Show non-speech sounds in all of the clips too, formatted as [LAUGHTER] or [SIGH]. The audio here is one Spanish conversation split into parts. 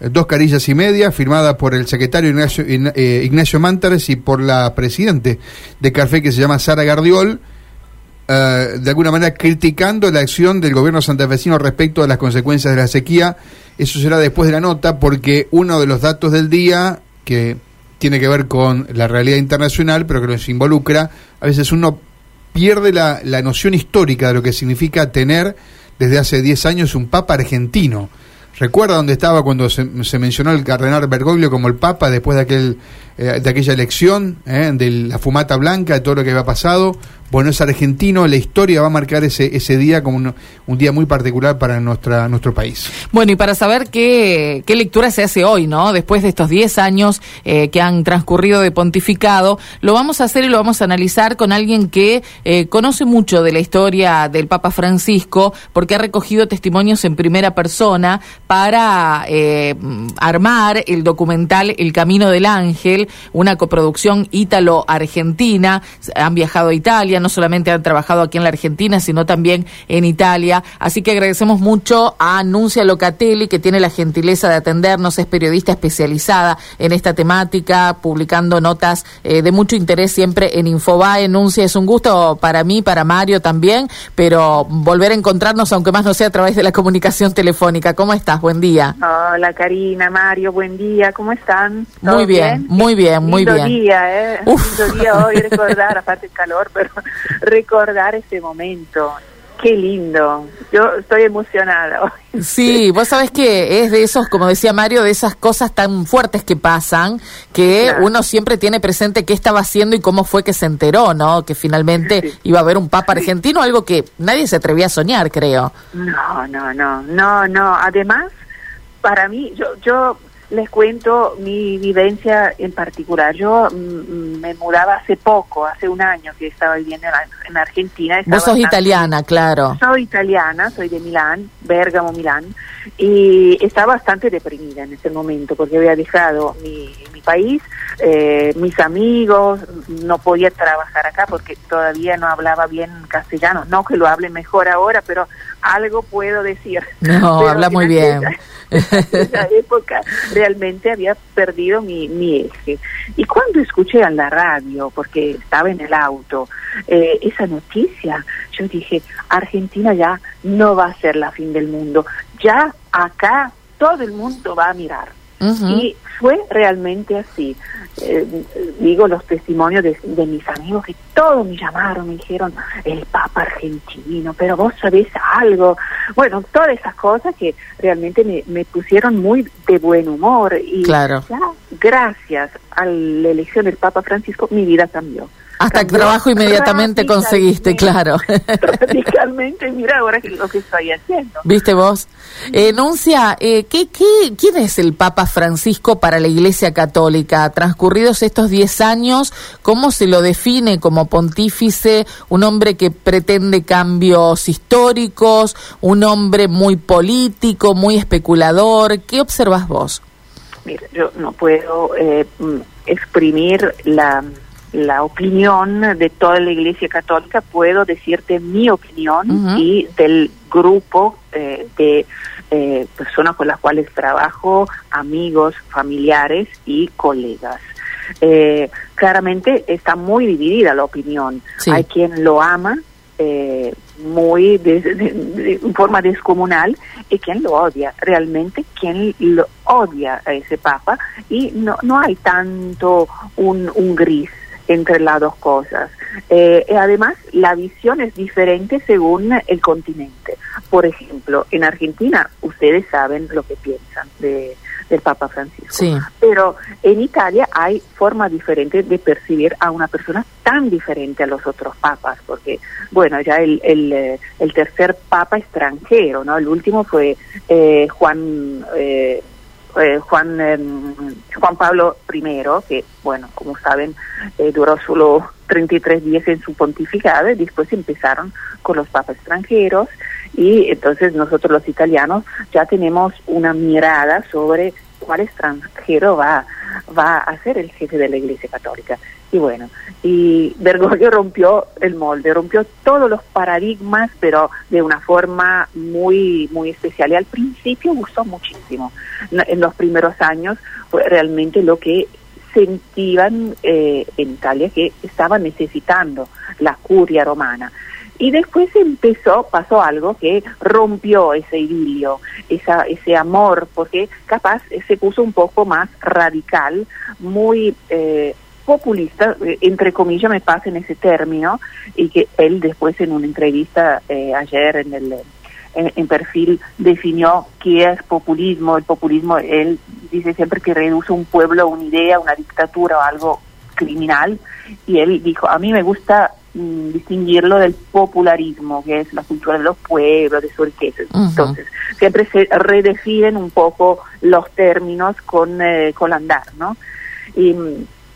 dos carillas y media, firmada por el secretario Ignacio, eh, Ignacio Mantares y por la presidente de Café que se llama Sara Gardiol, eh, de alguna manera criticando la acción del gobierno santafesino respecto a las consecuencias de la sequía. Eso será después de la nota, porque uno de los datos del día, que tiene que ver con la realidad internacional, pero que nos involucra, a veces uno pierde la, la noción histórica de lo que significa tener desde hace 10 años un papa argentino. ¿Recuerda dónde estaba cuando se, mencionó el cardenal Bergoglio como el Papa después de aquel eh, de aquella elección, eh, de la fumata blanca, de todo lo que había pasado? Bueno, es argentino, la historia va a marcar ese, ese día como un, día muy particular para nuestra, nuestro país. Bueno, y para saber qué, qué lectura se hace hoy, ¿no? Después de estos 10 años eh, que han transcurrido de pontificado, lo vamos a hacer y lo vamos a analizar con alguien que eh, conoce mucho de la historia del Papa Francisco, porque ha recogido testimonios en primera persona para armar el documental El Camino del Ángel, una coproducción ítalo-argentina. Han viajado a Italia no solamente han trabajado aquí en la Argentina, sino también en Italia. Así que agradecemos mucho a Anuncia Locatelli, que tiene la gentileza de atendernos, es periodista especializada en esta temática, publicando notas eh, de mucho interés siempre en Infobae. Anuncia, es un gusto para mí, para Mario también, pero volver a encontrarnos, aunque más no sea a través de la comunicación telefónica. ¿Cómo estás? Buen día. Hola Karina, Mario, buen día, ¿cómo están? Muy bien, muy bien, muy bien. día, ¿eh? Lindo día hoy recordar, [LAUGHS] aparte el calor, pero recordar ese momento. Qué lindo. Yo estoy emocionada hoy. Sí, vos sabés que es de esos, como decía Mario, de esas cosas tan fuertes que pasan, que uno siempre tiene presente qué estaba haciendo y cómo fue que se enteró, ¿no? Que finalmente iba a haber un papa argentino, algo que nadie se atrevía a soñar, creo. No, no, no, no, no. Además, para mí, yo, yo les cuento mi vivencia en particular. Yo mm, mm, me mudaba hace poco, hace un año que estaba viviendo en, Argentina. Vos sos italiana, claro. Soy italiana, soy de Milán, Bergamo, Milán, y estaba bastante deprimida en ese momento porque había dejado mi, mi país, eh, mis amigos, no podía trabajar acá porque todavía no hablaba bien castellano. No que lo hable mejor ahora, pero algo puedo decir. [LAUGHS] No, habla muy bien. [LAUGHS] en esa época realmente había perdido mi, mi eje. Y cuando escuché en la radio, porque estaba en el auto, eh, esa noticia, yo dije, Argentina ya no va a ser la fin del mundo, ya acá todo el mundo va a mirar. Y fue realmente así. Eh, digo los testimonios de, mis amigos que todos me llamaron, me dijeron, el Papa argentino, pero vos sabés algo. Bueno, todas esas cosas que realmente me, me pusieron muy de buen humor. Y claro. ya, gracias a la elección del Papa Francisco, mi vida cambió. Hasta el trabajo inmediatamente conseguiste, claro. [LAUGHS] Radicalmente, mira ahora lo que estoy haciendo. ¿Viste vos? Enuncia, eh, ¿qué, qué, quién es el Papa Francisco para la Iglesia Católica? Transcurridos estos 10 años, ¿cómo se lo define como pontífice? Un hombre que pretende cambios históricos, un hombre muy político, muy especulador. ¿Qué observas vos? Mira, yo no puedo eh, exprimir la la opinión de toda la Iglesia Católica, puedo decirte mi opinión y del grupo eh, de eh, personas con las cuales trabajo, amigos, familiares y colegas. Eh, claramente está muy dividida la opinión. Hay quien lo ama muy de, forma descomunal y quien lo odia. Realmente quien lo odia a ese papa y no, no hay tanto un, un gris entre las dos cosas. Eh, además, la visión es diferente según el continente. Por ejemplo, en Argentina ustedes saben lo que piensan de, del Papa Francisco. Pero en Italia hay formas diferentes de percibir a una persona tan diferente a los otros papas, porque, bueno, ya el, el, eh, el tercer papa extranjero, ¿no? El último fue eh, Juan... Eh, eh, Juan, em, Juan Pablo I, que, bueno, como saben, eh, duró solo 33 días en su pontificado y después empezaron con los papas extranjeros y entonces nosotros los italianos ya tenemos una mirada sobre cuál extranjero va, va a ser el jefe de la Iglesia Católica. Y bueno, y Bergoglio rompió el molde, rompió todos los paradigmas, pero de una forma muy, muy especial. Y al principio gustó muchísimo. En los primeros años fue realmente lo que sentían eh, en Italia que estaban necesitando la curia romana. Y después empezó, pasó algo que rompió ese idilio, esa, ese amor, porque capaz se puso un poco más radical, muy eh, populista, eh, entre comillas me pasa en ese término, y que él después en una entrevista eh, ayer en el en, perfil definió qué es populismo. El populismo, él dice siempre que reduce un pueblo a una idea, una dictatura o algo criminal, y él dijo, a mí me gusta mm, distinguirlo del popularismo, que es la cultura de los pueblos, de su riqueza. Entonces, siempre se redefinen un poco los términos con, eh, con andar, ¿no? Y,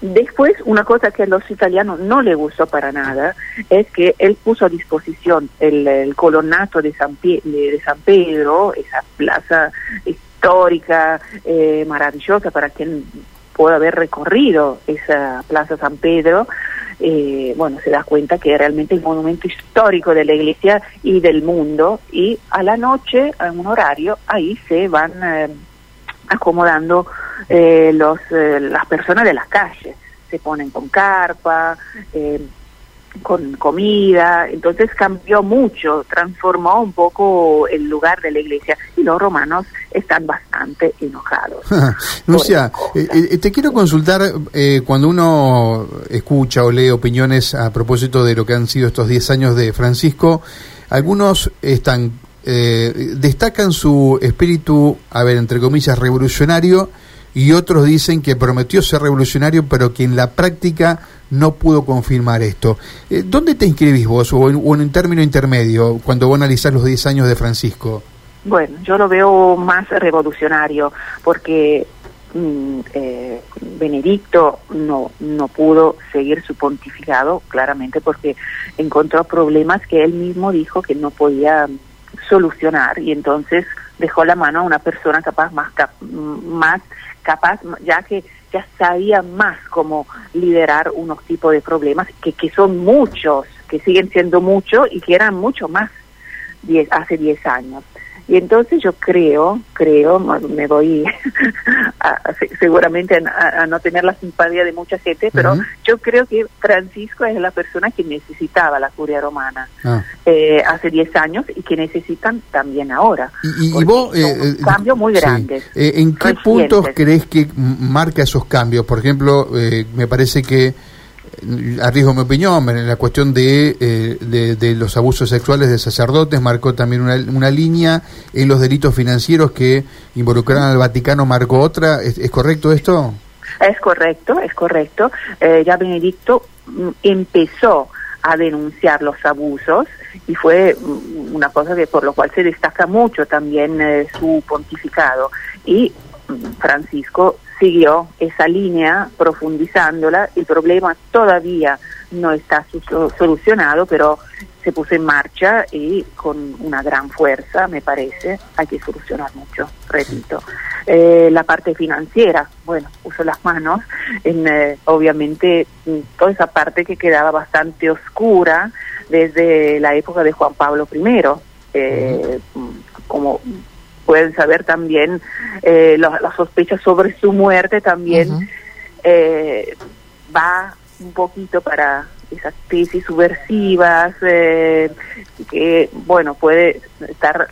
Después, una cosa que a los italianos no le gustó para nada es que él puso a disposición el, colonato de San, de San, Pedro, esa plaza histórica eh, maravillosa para quien pueda haber recorrido esa plaza San Pedro. Eh, bueno, se da cuenta que es realmente el monumento histórico de la iglesia y del mundo y a la noche, en un horario, ahí se van eh, acomodando eh, los, eh, las personas de las calles. Se ponen con carpa, eh, con comida, entonces cambió mucho, transformó un poco el lugar de la iglesia y los romanos están bastante enojados. [LAUGHS] Lucia, te quiero consultar, cuando uno escucha o lee opiniones a propósito de lo que han sido estos 10 años de Francisco, algunos están eh, destacan su espíritu, a ver, entre comillas, revolucionario, y otros dicen que prometió ser revolucionario, pero que en la práctica no pudo confirmar esto. Eh, ¿Dónde te inscribís vos, o en, un término intermedio, cuando vos analizás los 10 años de Francisco? Bueno, yo lo veo más revolucionario, porque mm, eh, Benedicto no, no pudo seguir su pontificado, claramente porque encontró problemas que él mismo dijo que no podía solucionar y entonces dejó la mano a una persona capaz más más capaz ya que ya sabía más cómo liderar unos tipos de problemas que, que son muchos que siguen siendo muchos y que eran mucho más diez, hace 10 años y entonces yo creo, creo, me voy [LAUGHS] seguramente a, no tener la simpatía de mucha gente, pero yo creo que Francisco es la persona que necesitaba la curia romana ah. eh, hace 10 años y que necesitan también ahora. Y, vos, eh, eh, cambios muy grandes. ¿En qué puntos crees que marca esos cambios? Por ejemplo, me parece que arriesgo mi opinión, en la cuestión eh, de, de, los abusos sexuales de sacerdotes, marcó también una, una, línea, en los delitos financieros que involucraron al Vaticano marcó otra, ¿es, correcto esto? Es correcto, es correcto. Eh, ya Benedicto mm, empezó a denunciar los abusos y fue mm, una cosa que por lo cual se destaca mucho también eh, su pontificado y Francisco siguió esa línea profundizándola. El problema todavía no está solucionado, pero se puso en marcha y con una gran fuerza, me parece, hay que solucionar mucho, repito. Eh, la parte financiera, bueno, puso las manos en, eh, obviamente, toda esa parte que quedaba bastante oscura desde la época de Juan Pablo I. Eh, como pueden saber también eh, las sospechas sobre su muerte también eh, va un poquito para esas tesis subversivas eh, que bueno puede estar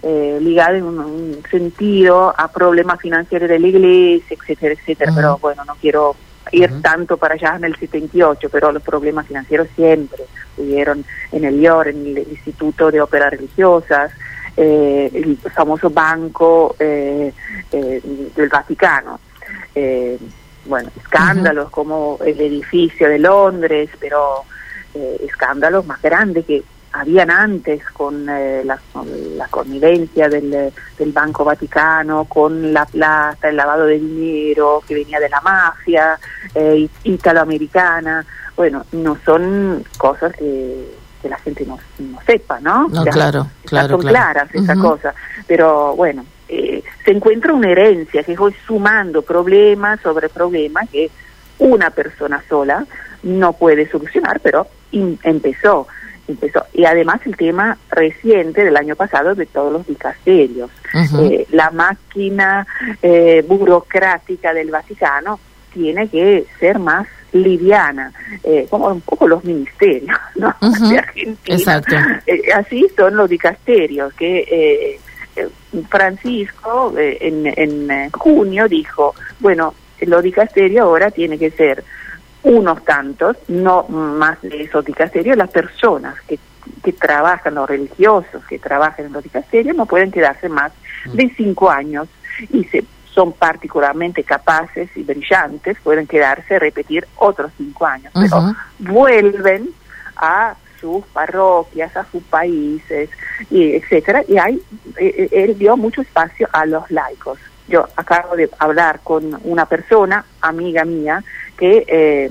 eh, ligada en un, sentido a problemas financieros de la iglesia etcétera etcétera. Pero bueno no quiero ir tanto para allá en el 78 pero los problemas financieros siempre estuvieron en el IOR en el Instituto de Óperas Religiosas eh, el famoso banco eh, eh, del Vaticano. bueno, escándalos como el edificio de Londres, pero escándalos más grandes que habían antes con, la, connivencia del, del, Banco Vaticano, con la plata, el lavado de dinero que venía de la mafia italoamericana. Bueno, no son cosas que que la gente no, no sepa, ¿no? No, claro, claro. Son claras esa cosa. Pero bueno, eh, se encuentra una herencia que fue sumando problemas sobre problemas que una persona sola no puede solucionar, pero empezó empezó. Y además el tema reciente del año pasado de todos los dicasterios. Eh, la máquina eh, burocrática del Vaticano tiene que ser más liviana, eh, como un poco los ministerios [LAUGHS] ¿no? de Argentina. Exacto. así son los dicasterios, que Francisco en, en junio dijo, bueno, los dicasterios ahora tiene que ser unos tantos, no más de esos dicasterios, las personas que, que trabajan, los religiosos que trabajan en los dicasterios, no pueden quedarse más de cinco años y se, son particularmente capaces y brillantes, pueden quedarse, repetir otros cinco años, pero vuelven a sus parroquias, a sus países, y etcétera, y hay, eh, eh, él dio mucho espacio a los laicos. Yo acabo de hablar con una persona, amiga mía, que eh,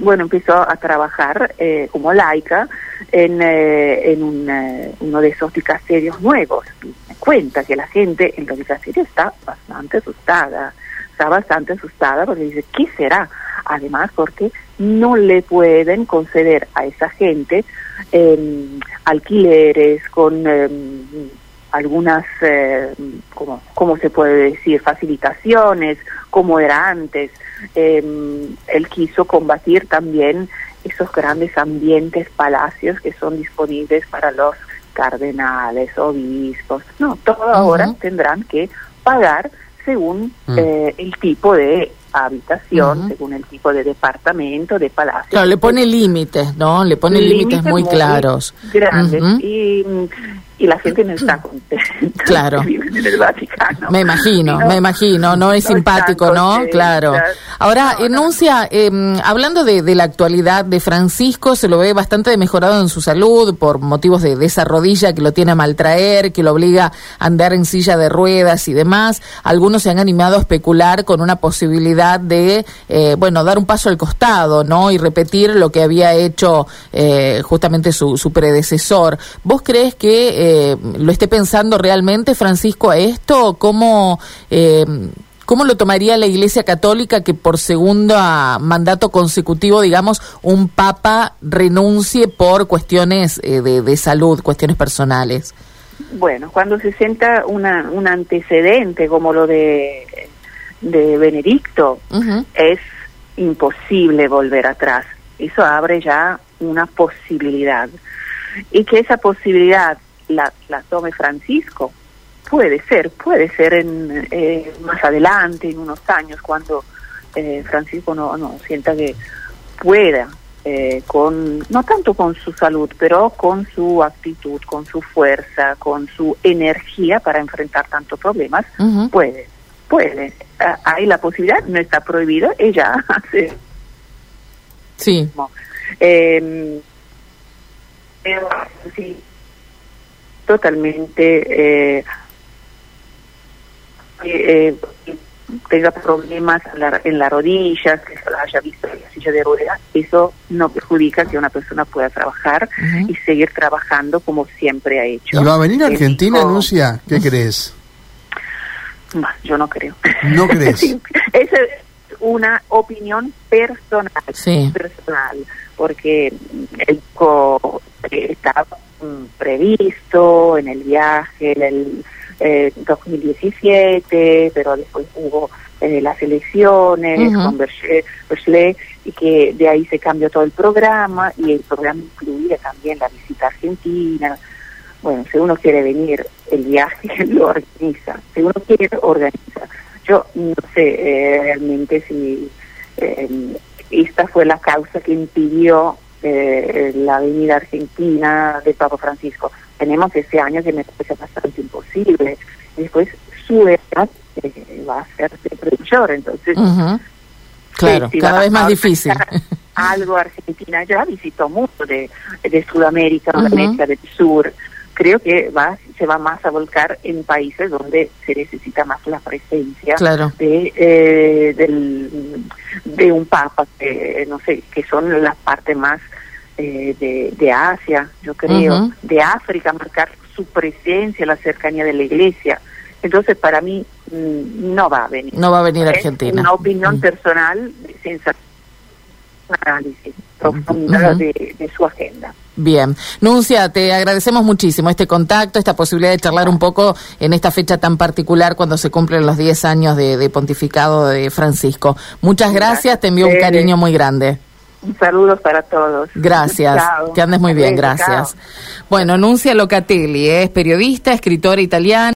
bueno empezó a trabajar eh, como laica en, eh, en un, uno de esos dicasterios nuevos. Me cuenta que la gente en los dicasterios está bastante asustada, está bastante asustada porque dice, ¿qué será? Además, porque no le pueden conceder a esa gente em, alquileres con em, algunas, eh, como, ¿cómo se puede decir?, facilitaciones, como era antes. Em, él quiso combatir también esos grandes ambientes, palacios que son disponibles para los cardenales, obispos. No, todo ahora tendrán que pagar según mm. eh, el tipo de habitación, según el tipo de departamento, de palacio. Claro, le pone límites, ¿no? Le pone límites muy, claros. Grandes. y, y la gente no está contenta. Claro. [LAUGHS] en el Vaticano. Me imagino, me imagino, no es simpático, ¿no? Claro. Ahora, enuncia, em, hablando de, de, la actualidad de Francisco, se lo ve bastante mejorado en su salud por motivos de, de, esa rodilla que lo tiene a maltraer, que lo obliga a andar en silla de ruedas y demás. Algunos se han animado a especular con una posibilidad de, eh, bueno, dar un paso al costado, ¿no? Y repetir lo que había hecho eh, justamente su, su predecesor. ¿Vos crees que eh, lo esté pensando realmente Francisco a esto? ¿Cómo, eh, ¿Cómo lo tomaría la Iglesia Católica que por segundo mandato consecutivo, digamos, un papa renuncie por cuestiones eh, de, salud, cuestiones personales? Bueno, cuando se sienta una, un antecedente como lo de, de Benedicto, es imposible volver atrás. Eso abre ya una posibilidad. Y que esa posibilidad la, la tome Francisco. Puede ser, puede ser en, eh, más adelante, en unos años, cuando eh, Francisco no, no sienta que pueda, eh, con no tanto con su salud, pero con su actitud, con su fuerza, con su energía para enfrentar tantos problemas, puede, puede. hay la posibilidad, no está prohibido, ella [LAUGHS] hace. Sí. Eh, sí totalmente eh, eh, tenga problemas en, las rodillas, que se la haya visto en la silla de ruedas, eso no perjudica que una persona pueda trabajar y seguir trabajando como siempre ha hecho. ¿Y va a venir a Argentina, Anuncia? ¿Qué crees? yo no creo. ¿No crees? [LAUGHS] Esa es una opinión personal, personal porque el co estaba previsto en el viaje en el eh, 2017, pero después hubo eh, las elecciones con Berchelet y que de ahí se cambió todo el programa y el programa incluía también la visita a Argentina. Bueno, si uno quiere venir, el viaje [LAUGHS] lo organiza. Si uno quiere, organiza. Yo no sé eh, realmente si eh, esta fue la causa que impidió eh, la avenida argentina de Papa Francisco. Tenemos ese año que me parece bastante imposible. Después su edad eh, va a ser predictor, entonces... Claro, cada vez más difícil. [LAUGHS] Algo Argentina ya visitó mucho de, de Sudamérica, América del Sur. Creo que va se va más a volcar en países donde se necesita más la presencia de, eh, del, de un papa, que no sé, que son la parte más eh, de, de, Asia, yo creo, de África, marcar su presencia, la cercanía de la iglesia. Entonces, para mí, mm, no va a venir. No va a venir a Es Argentina. Una opinión Mm. personal, sin análisis profunda Ujú. de, de su agenda. Bien. Nuncia, te agradecemos muchísimo este contacto, esta posibilidad de charlar un poco en esta fecha tan particular cuando se cumplen los 10 años de, de pontificado de Francisco. Muchas gracias, te envío un cariño muy grande. Un saludo para todos. Gracias, Chao. que andes muy bien, gracias. chao. Bueno, Nuncia Locatelli es periodista, escritora italiana.